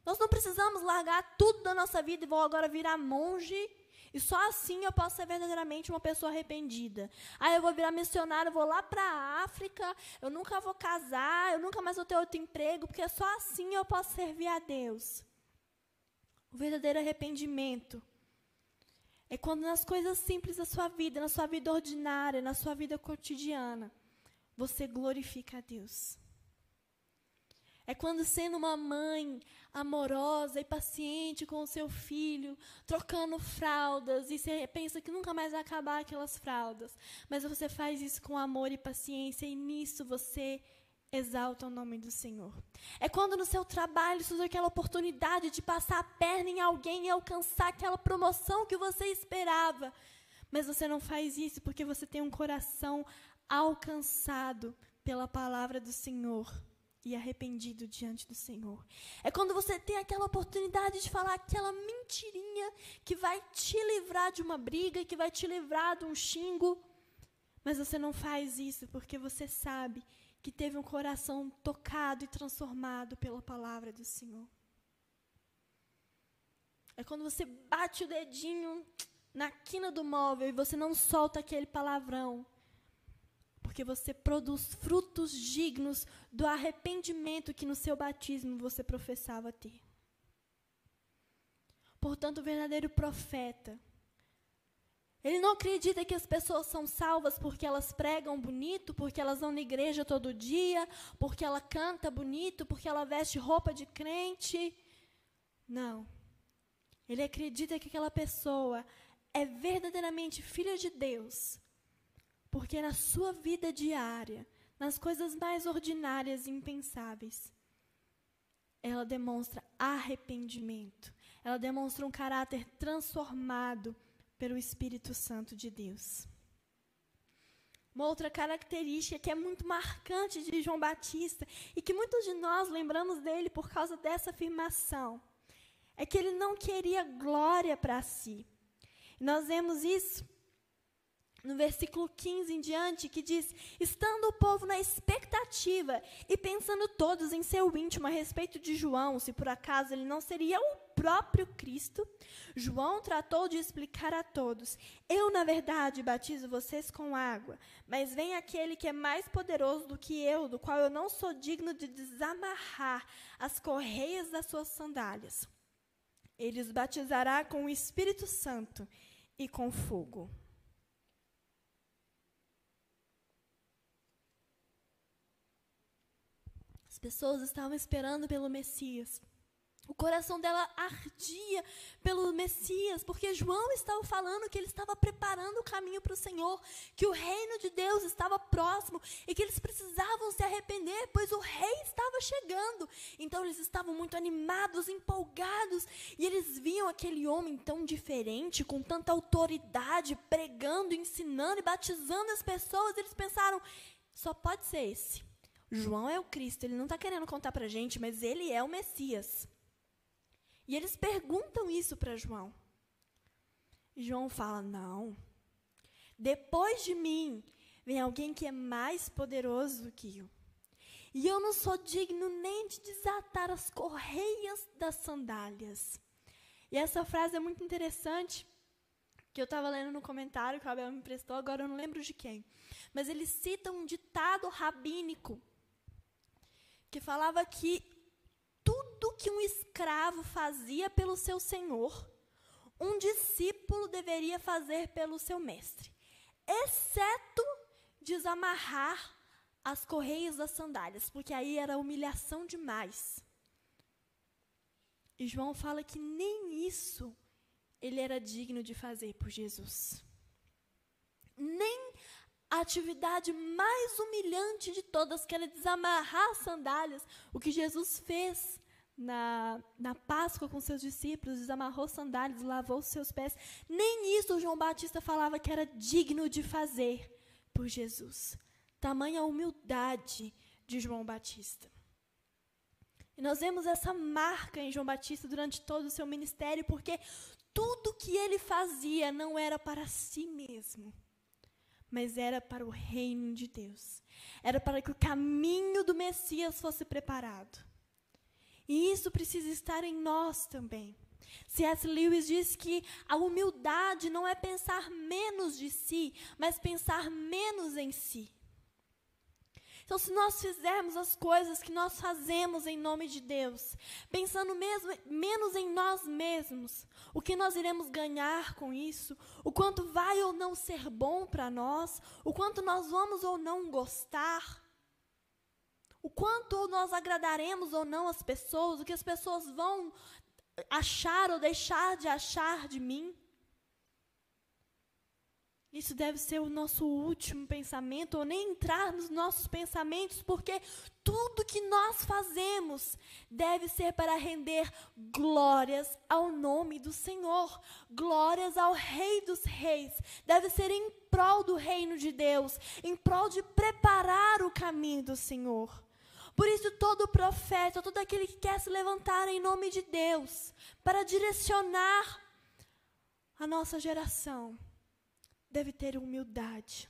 Nós não precisamos largar tudo da nossa vida e vou agora virar monge e só assim eu posso ser verdadeiramente uma pessoa arrependida. Aí eu vou virar missionário, eu vou lá para a África, eu nunca vou casar, eu nunca mais vou ter outro emprego, porque só assim eu posso servir a Deus. O verdadeiro arrependimento é quando nas coisas simples da sua vida, na sua vida ordinária, na sua vida cotidiana, você glorifica a Deus. É quando, sendo uma mãe amorosa e paciente com o seu filho, trocando fraldas, e você pensa que nunca mais vai acabar aquelas fraldas, mas você faz isso com amor e paciência, e nisso você exalta o nome do Senhor. É quando no seu trabalho surge aquela oportunidade de passar a perna em alguém e alcançar aquela promoção que você esperava, mas você não faz isso porque você tem um coração alcançado pela palavra do Senhor e arrependido diante do Senhor. É quando você tem aquela oportunidade de falar aquela mentirinha que vai te livrar de uma briga, que vai te livrar de um xingo, mas você não faz isso porque você sabe que teve um coração tocado e transformado pela palavra do Senhor. É quando você bate o dedinho na quina do móvel e você não solta aquele palavrão, porque você produz frutos dignos do arrependimento que no seu batismo você professava ter. Portanto, o verdadeiro profeta, ele não acredita que as pessoas são salvas porque elas pregam bonito, porque elas vão na igreja todo dia, porque ela canta bonito, porque ela veste roupa de crente. Não. Ele acredita que aquela pessoa é verdadeiramente filha de Deus porque na sua vida diária, nas coisas mais ordinárias e impensáveis, ela demonstra arrependimento. Ela demonstra um caráter transformado pelo Espírito Santo de Deus. Uma outra característica que é muito marcante de João Batista e que muitos de nós lembramos dele por causa dessa afirmação é que ele não queria glória para si. Nós vemos isso no versículo 15 em diante, que diz: Estando o povo na expectativa e pensando todos em seu íntimo a respeito de João, se por acaso ele não seria o próprio Cristo, João tratou de explicar a todos: Eu, na verdade, batizo vocês com água, mas vem aquele que é mais poderoso do que eu, do qual eu não sou digno de desamarrar as correias das suas sandálias. Ele os batizará com o Espírito Santo e com fogo. Pessoas estavam esperando pelo Messias, O coração dela ardia pelo Messias, porque João estava falando que ele estava preparando o caminho para o Senhor, que o reino de Deus estava próximo e que eles precisavam se arrepender, pois o rei estava chegando. Então eles estavam muito animados, empolgados, e eles viam aquele homem tão diferente, com tanta autoridade, pregando, ensinando e batizando as pessoas. Eles pensaram: só pode ser esse. João é o Cristo, ele não está querendo contar para a gente, mas ele é o Messias. E eles perguntam isso para João. E João fala: Não. Depois de mim vem alguém que é mais poderoso do que eu. E eu não sou digno nem de desatar as correias das sandálias. E essa frase é muito interessante, que eu estava lendo no comentário que o Abel me emprestou, agora eu não lembro de quem. Mas ele cita um ditado rabínico que falava que tudo que um escravo fazia pelo seu senhor, um discípulo deveria fazer pelo seu mestre, exceto desamarrar as correias das sandálias, porque aí era humilhação demais. E João fala que nem isso ele era digno de fazer por Jesus. Nem a atividade mais humilhante de todas, que era desamarrar as sandálias, o que Jesus fez na, na Páscoa com seus discípulos, desamarrou sandálias, lavou os seus pés. Nem isso João Batista falava que era digno de fazer por Jesus. Tamanha humildade de João Batista. E nós vemos essa marca em João Batista durante todo o seu ministério, porque tudo que ele fazia não era para si mesmo, mas era para o reino de Deus. Era para que o caminho do Messias fosse preparado. E isso precisa estar em nós também. C.S. Lewis diz que a humildade não é pensar menos de si, mas pensar menos em si. Então, se nós fizermos as coisas que nós fazemos em nome de Deus, pensando mesmo, menos em nós mesmos, o que nós iremos ganhar com isso, o quanto vai ou não ser bom para nós, o quanto nós vamos ou não gostar, o quanto nós agradaremos ou não as pessoas, o que as pessoas vão achar ou deixar de achar de mim. Isso deve ser o nosso último pensamento, ou nem entrar nos nossos pensamentos, porque tudo que nós fazemos deve ser para render glórias ao nome do Senhor, glórias ao Rei dos Reis, deve ser em prol do reino de Deus, em prol de preparar o caminho do Senhor. Por isso, todo profeta, todo aquele que quer se levantar em nome de Deus, para direcionar a nossa geração, deve ter humildade.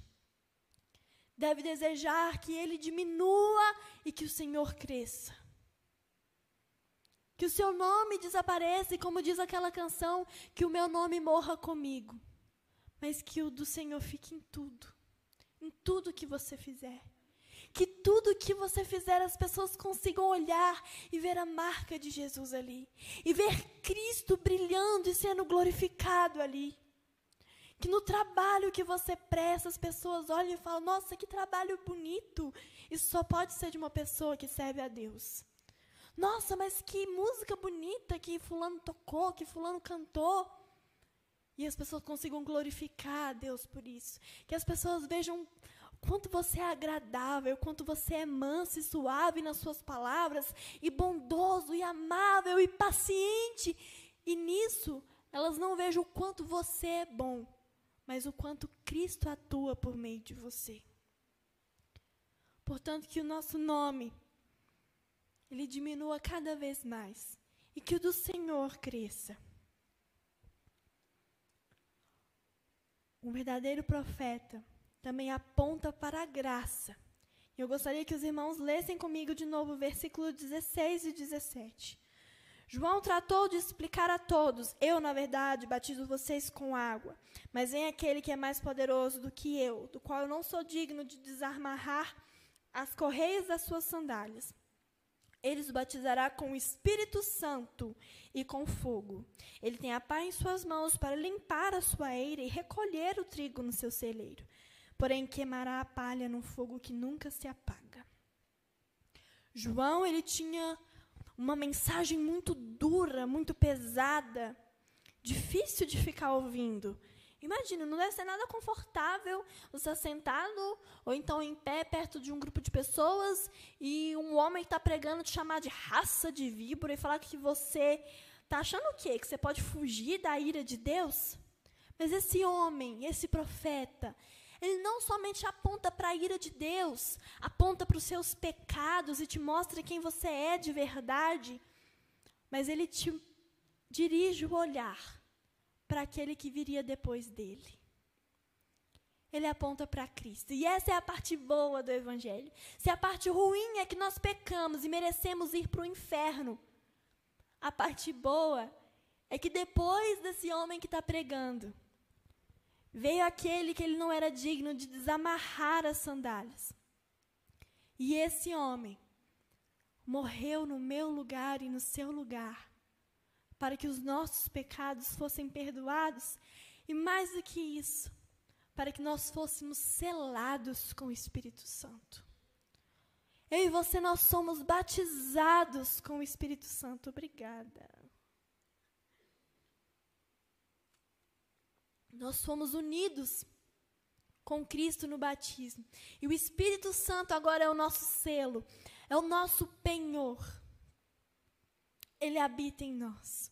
Deve desejar que ele diminua e que o Senhor cresça. Que o seu nome desapareça e, como diz aquela canção, que o meu nome morra comigo. Mas que o do Senhor fique em tudo. Em tudo que você fizer. Que tudo que você fizer as pessoas consigam olhar e ver a marca de Jesus ali. E ver Cristo brilhando e sendo glorificado ali. Que no trabalho que você presta, as pessoas olhem e falam: Nossa, que trabalho bonito! Isso só pode ser de uma pessoa que serve a Deus. Nossa, mas que música bonita que Fulano tocou, que Fulano cantou. E as pessoas consigam glorificar a Deus por isso. Que as pessoas vejam quanto você é agradável, quanto você é manso e suave nas suas palavras, e bondoso e amável e paciente. E nisso, elas não vejam o quanto você é bom, mas o quanto Cristo atua por meio de você. Portanto, que o nosso nome ele diminua cada vez mais e que o do Senhor cresça. Um verdadeiro profeta também aponta para a graça. Eu gostaria que os irmãos lessem comigo de novo o versículo 16 e 17. João tratou de explicar a todos: Eu, na verdade, batizo vocês com água, mas vem aquele que é mais poderoso do que eu, do qual eu não sou digno de desamarrar as correias das suas sandálias. Ele os batizará com o Espírito Santo e com fogo. Ele tem a pá em suas mãos para limpar a sua eira e recolher o trigo no seu celeiro. Porém, queimará a palha num fogo que nunca se apaga. João, ele tinha uma mensagem muito dura, muito pesada, difícil de ficar ouvindo. Imagina, não deve ser nada confortável você sentado ou então em pé perto de um grupo de pessoas e um homem está pregando te chamar de raça de víbora e falar que você está achando o quê? Que você pode fugir da ira de Deus? Mas esse homem, esse profeta, ele não somente aponta para a ira de Deus, aponta para os seus pecados e te mostra quem você é de verdade, mas ele te dirige o olhar para aquele que viria depois dele. Ele aponta para Cristo. E essa é a parte boa do Evangelho. Se a parte ruim é que nós pecamos e merecemos ir para o inferno, a parte boa é que depois desse homem que está pregando, veio aquele que ele não era digno de desamarrar as sandálias. E esse homem morreu no meu lugar e no seu lugar para que os nossos pecados fossem perdoados e mais do que isso, para que nós fôssemos selados com o Espírito Santo. Eu e você, nós somos batizados com o Espírito Santo. Obrigada. Nós fomos unidos com Cristo no batismo. E o Espírito Santo agora é o nosso selo, é o nosso penhor. Ele habita em nós.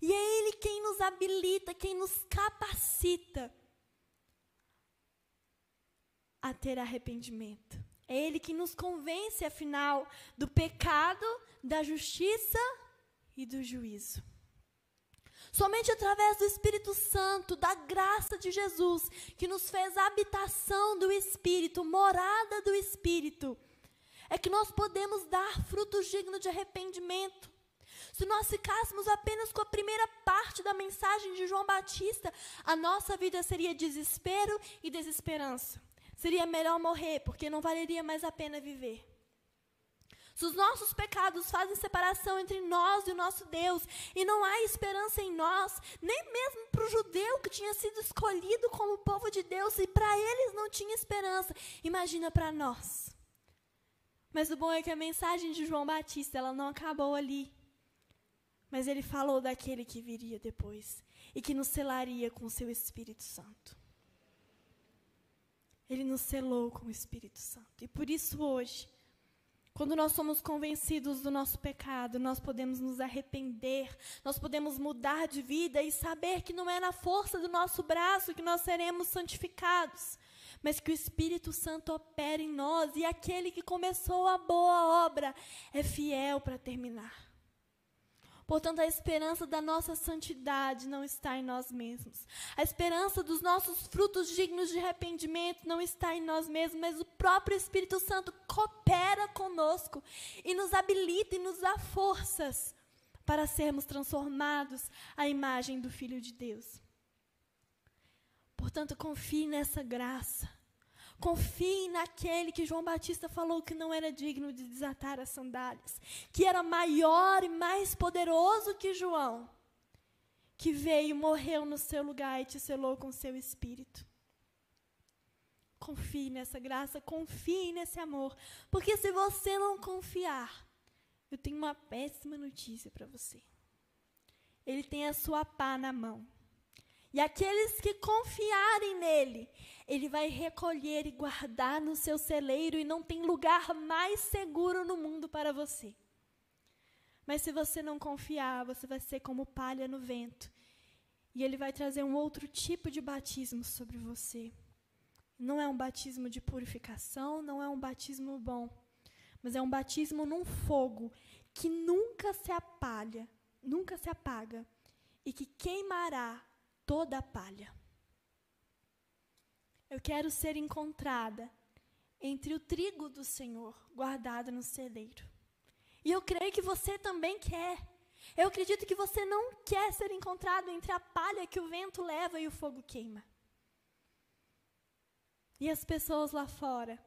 E é Ele quem nos habilita, quem nos capacita a ter arrependimento. É Ele que nos convence, afinal, do pecado, da justiça e do juízo. Somente através do Espírito Santo, da graça de Jesus, que nos fez habitação do Espírito, morada do Espírito, é que nós podemos dar frutos dignos de arrependimento. Se nós ficássemos apenas com a primeira parte da mensagem de João Batista, a nossa vida seria desespero e desesperança. Seria melhor morrer, porque não valeria mais a pena viver. Se os nossos pecados fazem separação entre nós e o nosso Deus, e não há esperança em nós, nem mesmo para o judeu que tinha sido escolhido como povo de Deus, e para eles não tinha esperança, imagina para nós. Mas o bom é que a mensagem de João Batista, ela não acabou ali. Mas ele falou daquele que viria depois e que nos selaria com o seu Espírito Santo. Ele nos selou com o Espírito Santo. E por isso hoje, quando nós somos convencidos do nosso pecado, nós podemos nos arrepender, nós podemos mudar de vida e saber que não é na força do nosso braço que nós seremos santificados, mas que o Espírito Santo opera em nós e aquele que começou a boa obra é fiel para terminar. Portanto, a esperança da nossa santidade não está em nós mesmos. A esperança dos nossos frutos dignos de arrependimento não está em nós mesmos, mas o próprio Espírito Santo coopera conosco e nos habilita e nos dá forças para sermos transformados à imagem do Filho de Deus. Portanto, confie nessa graça. Confie naquele que João Batista falou que não era digno de desatar as sandálias, que era maior e mais poderoso que João, que veio, morreu no seu lugar e te selou com seu espírito. Confie nessa graça, confie nesse amor, porque se você não confiar, eu tenho uma péssima notícia para você. Ele tem a sua pá na mão. E aqueles que confiarem nele, ele vai recolher e guardar no seu celeiro, e não tem lugar mais seguro no mundo para você. Mas se você não confiar, você vai ser como palha no vento. E ele vai trazer um outro tipo de batismo sobre você. Não é um batismo de purificação, não é um batismo bom, mas é um batismo num fogo que nunca se apalha, nunca se apaga e que queimará toda a palha. Eu quero ser encontrada entre o trigo do Senhor, guardado no celeiro. E eu creio que você também quer. Eu acredito que você não quer ser encontrado entre a palha que o vento leva e o fogo queima. E as pessoas lá fora,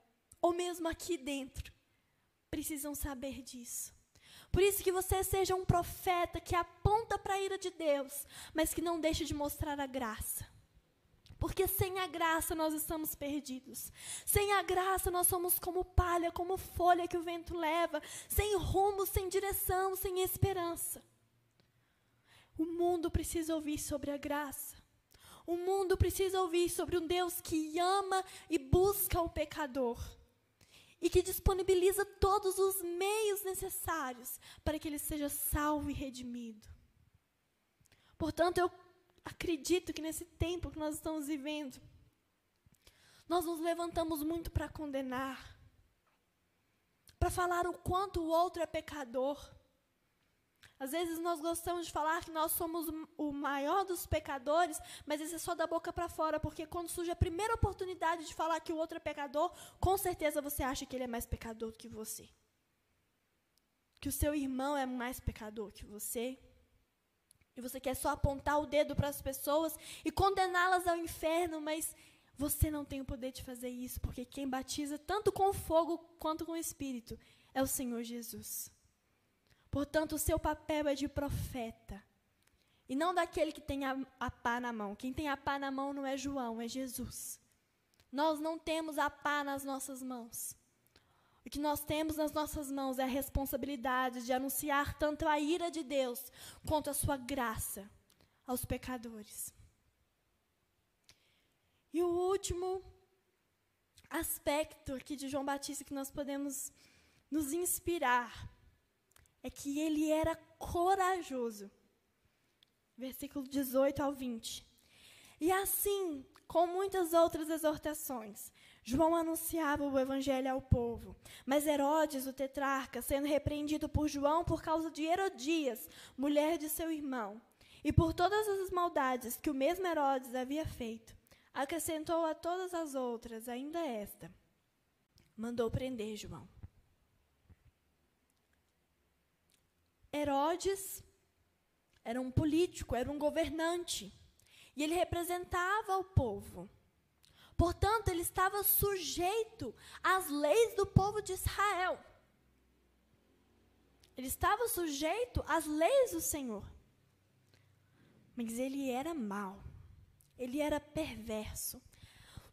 ou mesmo aqui dentro, precisam saber disso. Por isso que você seja um profeta que aponta para a ira de Deus, mas que não deixe de mostrar a graça. Porque sem a graça nós estamos perdidos. Sem a graça nós somos como palha, como folha que o vento leva, sem rumo, sem direção, sem esperança. O mundo precisa ouvir sobre a graça. O mundo precisa ouvir sobre um Deus que ama e busca o pecador e que disponibiliza todos os meios necessários para que ele seja salvo e redimido. Portanto, eu acredito que nesse tempo que nós estamos vivendo, nós nos levantamos muito para condenar, para falar o quanto o outro é pecador. Às vezes nós gostamos de falar que nós somos o maior dos pecadores, mas isso é só da boca para fora, porque quando surge a primeira oportunidade de falar que o outro é pecador, com certeza você acha que ele é mais pecador do que você. Que o seu irmão é mais pecador que você. E você quer só apontar o dedo para as pessoas e condená-las ao inferno, mas você não tem o poder de fazer isso, porque quem batiza tanto com fogo quanto com o Espírito é o Senhor Jesus. Portanto, o seu papel é de profeta. E não daquele que tem a, a pá na mão. Quem tem a pá na mão não é João, é Jesus. Nós não temos a pá nas nossas mãos. O que nós temos nas nossas mãos é a responsabilidade de anunciar tanto a ira de Deus quanto a sua graça aos pecadores. E o último aspecto aqui de João Batista que nós podemos nos inspirar é que ele era corajoso. Versículo 18 ao 20. E assim, com muitas outras exortações, João anunciava o evangelho ao povo. Mas Herodes, o tetrarca, sendo repreendido por João por causa de Herodias, mulher de seu irmão, e por todas as maldades que o mesmo Herodes havia feito, acrescentou a todas as outras ainda esta: mandou prender João. Herodes era um político, era um governante, e ele representava o povo. Portanto, ele estava sujeito às leis do povo de Israel. Ele estava sujeito às leis do Senhor. Mas ele era mau. Ele era perverso.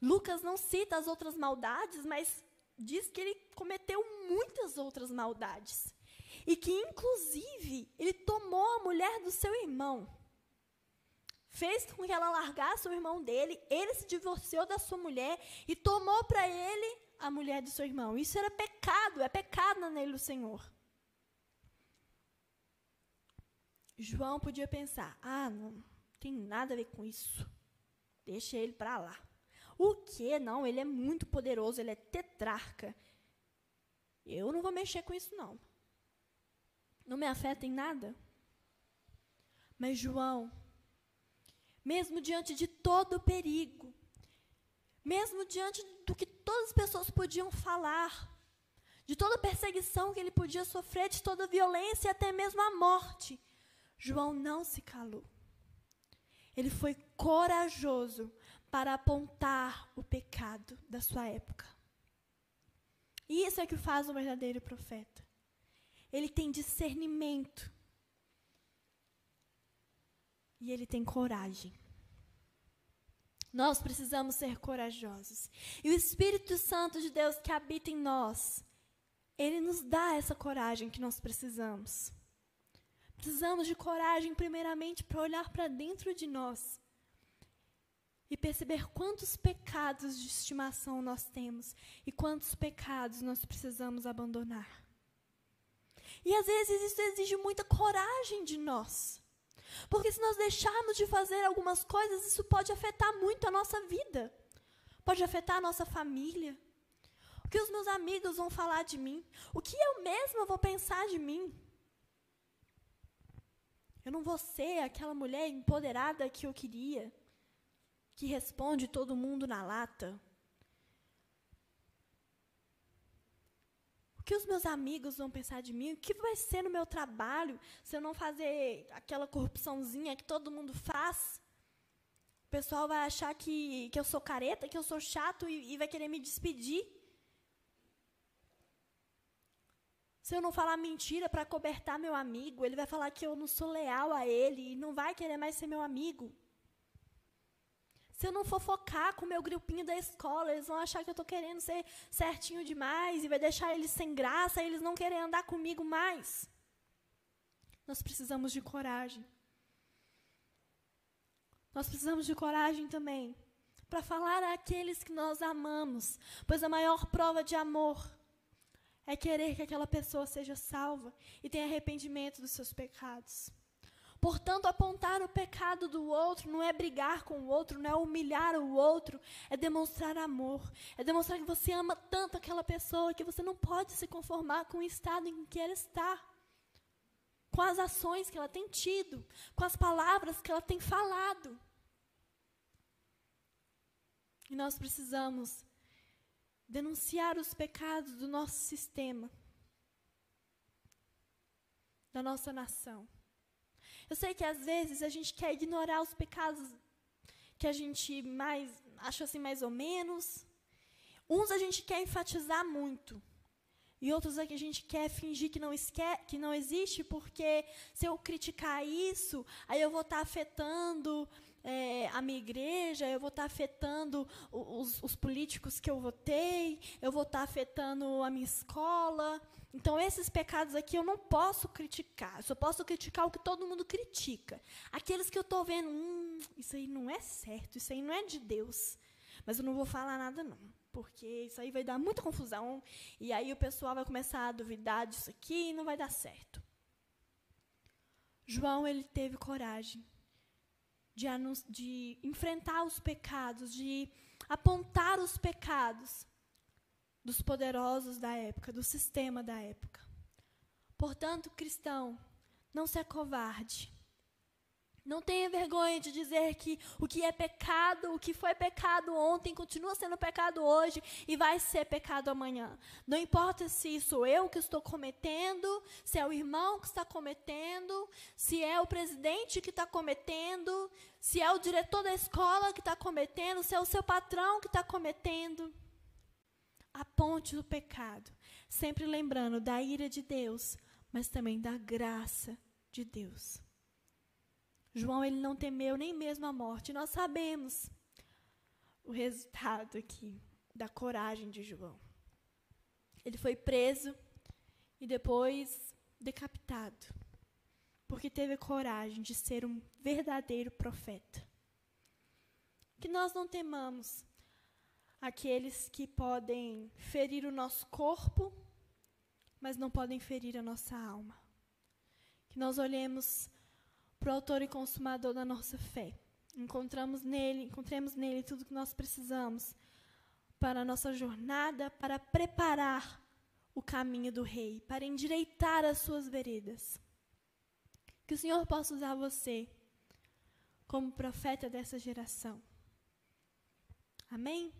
Lucas não cita as outras maldades, mas diz que ele cometeu muitas outras maldades. E que, inclusive, ele tomou a mulher do seu irmão fez com que ela largasse o irmão dele, ele se divorciou da sua mulher e tomou para ele a mulher de seu irmão. Isso era pecado, é pecado na lei do Senhor. João podia pensar: ah, não tem nada a ver com isso. Deixa ele para lá. O que? Não, ele é muito poderoso, ele é tetrarca. Eu não vou mexer com isso, não. Não me afeta em nada. Mas João mesmo diante de todo o perigo, mesmo diante do que todas as pessoas podiam falar, de toda a perseguição que ele podia sofrer, de toda a violência e até mesmo a morte, João não se calou. Ele foi corajoso para apontar o pecado da sua época. E isso é que faz um verdadeiro profeta. Ele tem discernimento e ele tem coragem. Nós precisamos ser corajosos. E o Espírito Santo de Deus que habita em nós, ele nos dá essa coragem que nós precisamos. Precisamos de coragem, primeiramente, para olhar para dentro de nós e perceber quantos pecados de estimação nós temos e quantos pecados nós precisamos abandonar. E às vezes isso exige muita coragem de nós. Porque se nós deixarmos de fazer algumas coisas, isso pode afetar muito a nossa vida. Pode afetar a nossa família. O que os meus amigos vão falar de mim? O que eu mesma vou pensar de mim? Eu não vou ser aquela mulher empoderada que eu queria, que responde todo mundo na lata. Que os meus amigos vão pensar de mim? O que vai ser no meu trabalho se eu não fazer aquela corrupçãozinha que todo mundo faz? O pessoal vai achar que, que eu sou careta, que eu sou chato e, e vai querer me despedir. Se eu não falar mentira para cobertar meu amigo, ele vai falar que eu não sou leal a ele e não vai querer mais ser meu amigo. Se eu não fofocar com o meu grupinho da escola, eles vão achar que eu estou querendo ser certinho demais e vai deixar eles sem graça, e eles não querem andar comigo mais. Nós precisamos de coragem. Nós precisamos de coragem também para falar àqueles que nós amamos, pois a maior prova de amor é querer que aquela pessoa seja salva e tenha arrependimento dos seus pecados. Portanto, apontar o pecado do outro não é brigar com o outro, não é humilhar o outro, é demonstrar amor, é demonstrar que você ama tanto aquela pessoa que você não pode se conformar com o estado em que ela está, com as ações que ela tem tido, com as palavras que ela tem falado. E nós precisamos denunciar os pecados do nosso sistema, da nossa nação. Eu sei que às vezes a gente quer ignorar os pecados que a gente mais acha assim mais ou menos. Uns a gente quer enfatizar muito. E outros aqui a gente quer fingir que não, esque que não existe, porque se eu criticar isso, aí eu vou estar tá afetando é, a minha igreja, eu vou estar tá afetando os, os, políticos que eu votei, eu vou estar tá afetando a minha escola. Então, esses pecados aqui eu não posso criticar, eu só posso criticar o que todo mundo critica. Aqueles que eu estou vendo, hum, isso aí não é certo, isso aí não é de Deus. Mas eu não vou falar nada, não, porque isso aí vai dar muita confusão, e aí o pessoal vai começar a duvidar disso aqui e não vai dar certo. João, ele teve coragem de, de enfrentar os pecados, de apontar os pecados dos poderosos da época, do sistema da época. Portanto, cristão, não se acovarde. Não tenha vergonha de dizer que o que é pecado, o que foi pecado ontem, continua sendo pecado hoje e vai ser pecado amanhã. Não importa se sou eu que estou cometendo, se é o irmão que está cometendo, se é o presidente que está cometendo, se é o diretor da escola que está cometendo, se é o seu patrão que está cometendo. Aponte o pecado, sempre lembrando da ira de Deus, mas também da graça de Deus. João ele não temeu nem mesmo a morte. Nós sabemos o resultado aqui da coragem de João. Ele foi preso e depois decapitado, porque teve coragem de ser um verdadeiro profeta. Que nós não temamos aqueles que podem ferir o nosso corpo, mas não podem ferir a nossa alma. Que nós olhemos para o autor e consumador da nossa fé. Encontramos nele, encontremos nele tudo que nós precisamos para a nossa jornada, para preparar o caminho do rei, para endireitar as suas veredas. Que o Senhor possa usar você como profeta dessa geração. Amém?